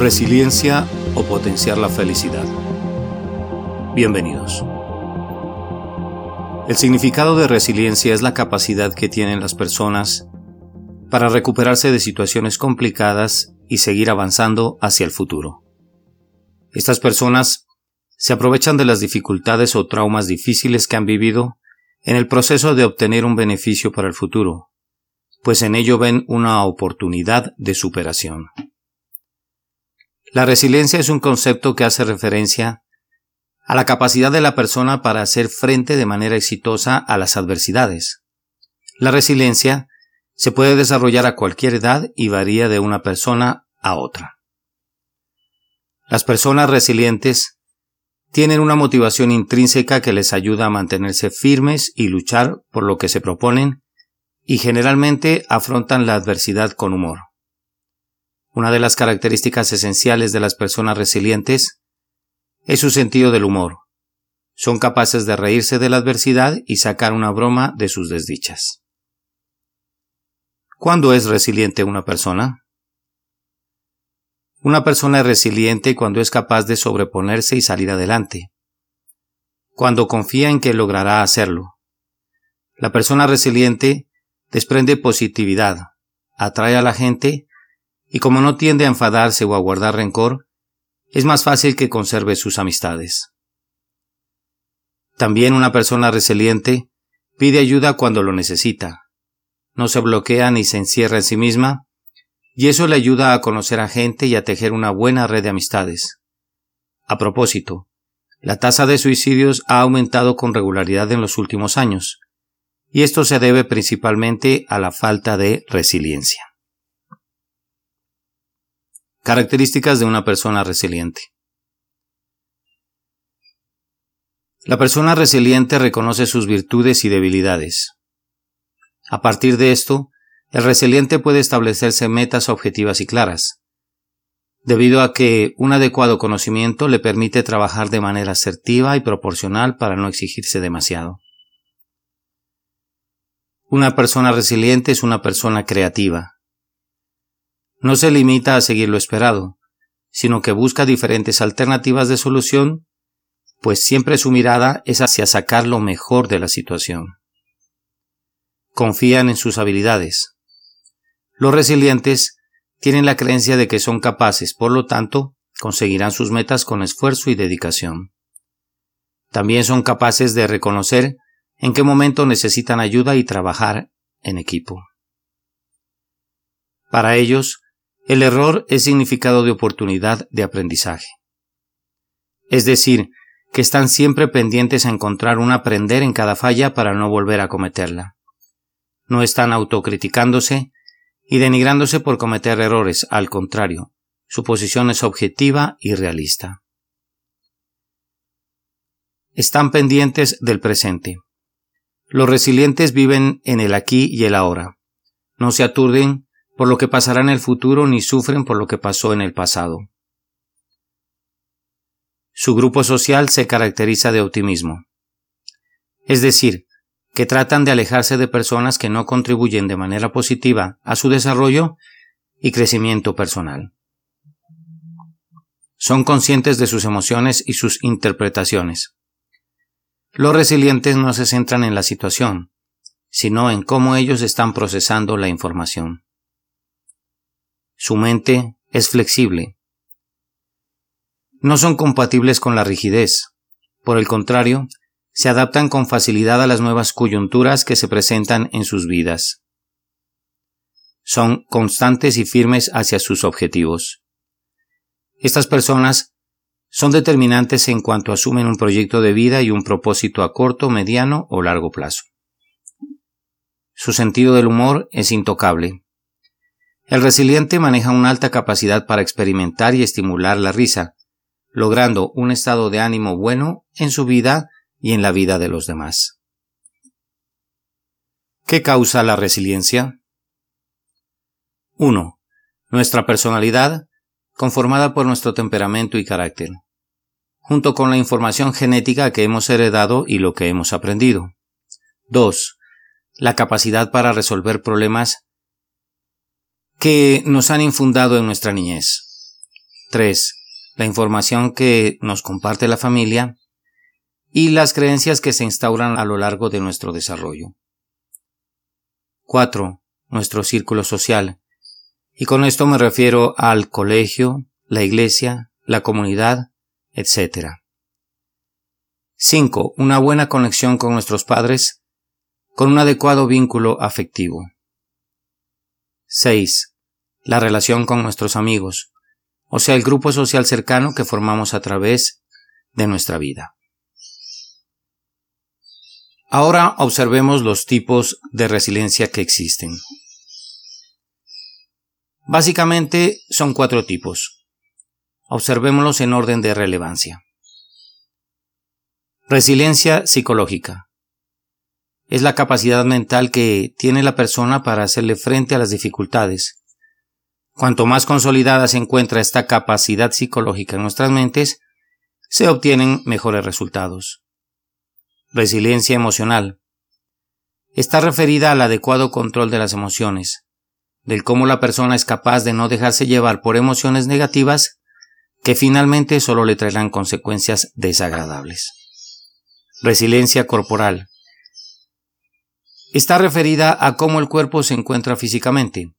Resiliencia o potenciar la felicidad. Bienvenidos. El significado de resiliencia es la capacidad que tienen las personas para recuperarse de situaciones complicadas y seguir avanzando hacia el futuro. Estas personas se aprovechan de las dificultades o traumas difíciles que han vivido en el proceso de obtener un beneficio para el futuro, pues en ello ven una oportunidad de superación. La resiliencia es un concepto que hace referencia a la capacidad de la persona para hacer frente de manera exitosa a las adversidades. La resiliencia se puede desarrollar a cualquier edad y varía de una persona a otra. Las personas resilientes tienen una motivación intrínseca que les ayuda a mantenerse firmes y luchar por lo que se proponen y generalmente afrontan la adversidad con humor. Una de las características esenciales de las personas resilientes es su sentido del humor. Son capaces de reírse de la adversidad y sacar una broma de sus desdichas. ¿Cuándo es resiliente una persona? Una persona es resiliente cuando es capaz de sobreponerse y salir adelante, cuando confía en que logrará hacerlo. La persona resiliente desprende positividad, atrae a la gente y como no tiende a enfadarse o a guardar rencor, es más fácil que conserve sus amistades. También una persona resiliente pide ayuda cuando lo necesita. No se bloquea ni se encierra en sí misma, y eso le ayuda a conocer a gente y a tejer una buena red de amistades. A propósito, la tasa de suicidios ha aumentado con regularidad en los últimos años, y esto se debe principalmente a la falta de resiliencia. Características de una persona resiliente. La persona resiliente reconoce sus virtudes y debilidades. A partir de esto, el resiliente puede establecerse metas objetivas y claras, debido a que un adecuado conocimiento le permite trabajar de manera asertiva y proporcional para no exigirse demasiado. Una persona resiliente es una persona creativa, no se limita a seguir lo esperado, sino que busca diferentes alternativas de solución, pues siempre su mirada es hacia sacar lo mejor de la situación. Confían en sus habilidades. Los resilientes tienen la creencia de que son capaces, por lo tanto, conseguirán sus metas con esfuerzo y dedicación. También son capaces de reconocer en qué momento necesitan ayuda y trabajar en equipo. Para ellos, el error es significado de oportunidad de aprendizaje. Es decir, que están siempre pendientes a encontrar un aprender en cada falla para no volver a cometerla. No están autocriticándose y denigrándose por cometer errores, al contrario, su posición es objetiva y realista. Están pendientes del presente. Los resilientes viven en el aquí y el ahora. No se aturden por lo que pasará en el futuro ni sufren por lo que pasó en el pasado. Su grupo social se caracteriza de optimismo. Es decir, que tratan de alejarse de personas que no contribuyen de manera positiva a su desarrollo y crecimiento personal. Son conscientes de sus emociones y sus interpretaciones. Los resilientes no se centran en la situación, sino en cómo ellos están procesando la información. Su mente es flexible. No son compatibles con la rigidez. Por el contrario, se adaptan con facilidad a las nuevas coyunturas que se presentan en sus vidas. Son constantes y firmes hacia sus objetivos. Estas personas son determinantes en cuanto asumen un proyecto de vida y un propósito a corto, mediano o largo plazo. Su sentido del humor es intocable. El resiliente maneja una alta capacidad para experimentar y estimular la risa, logrando un estado de ánimo bueno en su vida y en la vida de los demás. ¿Qué causa la resiliencia? 1. Nuestra personalidad, conformada por nuestro temperamento y carácter, junto con la información genética que hemos heredado y lo que hemos aprendido. 2. La capacidad para resolver problemas que nos han infundado en nuestra niñez. 3. La información que nos comparte la familia y las creencias que se instauran a lo largo de nuestro desarrollo. 4. Nuestro círculo social. Y con esto me refiero al colegio, la iglesia, la comunidad, etc. 5. Una buena conexión con nuestros padres, con un adecuado vínculo afectivo. 6. La relación con nuestros amigos, o sea, el grupo social cercano que formamos a través de nuestra vida. Ahora observemos los tipos de resiliencia que existen. Básicamente son cuatro tipos. Observémoslos en orden de relevancia. Resiliencia psicológica. Es la capacidad mental que tiene la persona para hacerle frente a las dificultades. Cuanto más consolidada se encuentra esta capacidad psicológica en nuestras mentes, se obtienen mejores resultados. Resiliencia emocional. Está referida al adecuado control de las emociones, del cómo la persona es capaz de no dejarse llevar por emociones negativas que finalmente solo le traerán consecuencias desagradables. Resiliencia corporal. Está referida a cómo el cuerpo se encuentra físicamente,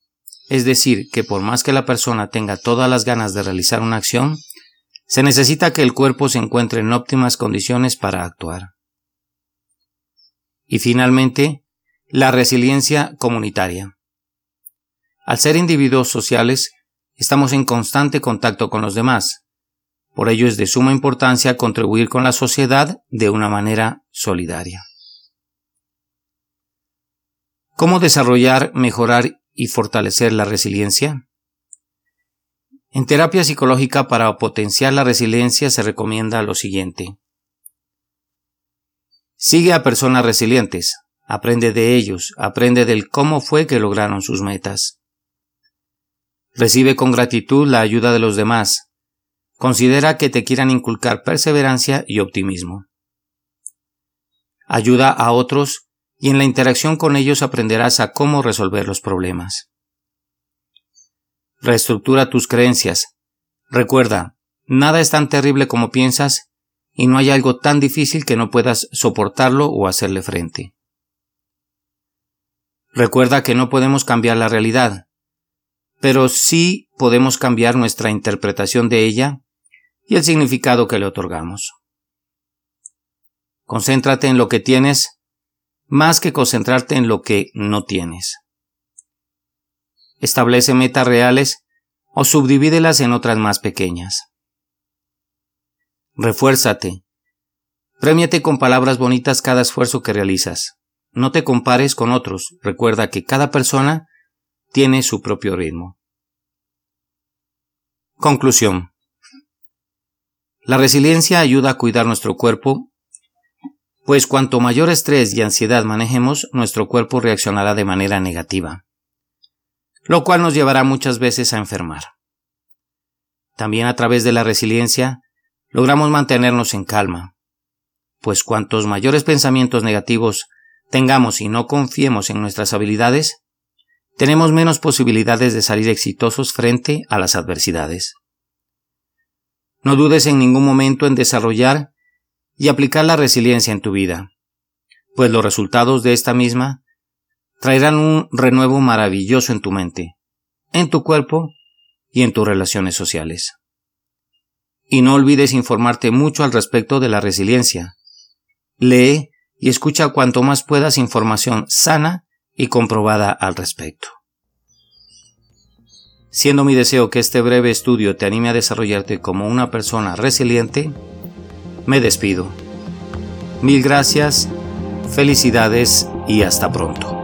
es decir, que por más que la persona tenga todas las ganas de realizar una acción, se necesita que el cuerpo se encuentre en óptimas condiciones para actuar. Y finalmente, la resiliencia comunitaria. Al ser individuos sociales, estamos en constante contacto con los demás. Por ello es de suma importancia contribuir con la sociedad de una manera solidaria. ¿Cómo desarrollar, mejorar y fortalecer la resiliencia? En terapia psicológica para potenciar la resiliencia se recomienda lo siguiente. Sigue a personas resilientes, aprende de ellos, aprende del cómo fue que lograron sus metas. Recibe con gratitud la ayuda de los demás. Considera que te quieran inculcar perseverancia y optimismo. Ayuda a otros y en la interacción con ellos aprenderás a cómo resolver los problemas. Reestructura tus creencias. Recuerda, nada es tan terrible como piensas y no hay algo tan difícil que no puedas soportarlo o hacerle frente. Recuerda que no podemos cambiar la realidad, pero sí podemos cambiar nuestra interpretación de ella y el significado que le otorgamos. Concéntrate en lo que tienes más que concentrarte en lo que no tienes. Establece metas reales o subdivídelas en otras más pequeñas. Refuérzate. Premiate con palabras bonitas cada esfuerzo que realizas. No te compares con otros. Recuerda que cada persona tiene su propio ritmo. Conclusión. La resiliencia ayuda a cuidar nuestro cuerpo, pues cuanto mayor estrés y ansiedad manejemos, nuestro cuerpo reaccionará de manera negativa, lo cual nos llevará muchas veces a enfermar. También a través de la resiliencia logramos mantenernos en calma, pues cuantos mayores pensamientos negativos tengamos y no confiemos en nuestras habilidades, tenemos menos posibilidades de salir exitosos frente a las adversidades. No dudes en ningún momento en desarrollar y aplicar la resiliencia en tu vida, pues los resultados de esta misma traerán un renuevo maravilloso en tu mente, en tu cuerpo y en tus relaciones sociales. Y no olvides informarte mucho al respecto de la resiliencia. Lee y escucha cuanto más puedas información sana y comprobada al respecto. Siendo mi deseo que este breve estudio te anime a desarrollarte como una persona resiliente, me despido. Mil gracias, felicidades y hasta pronto.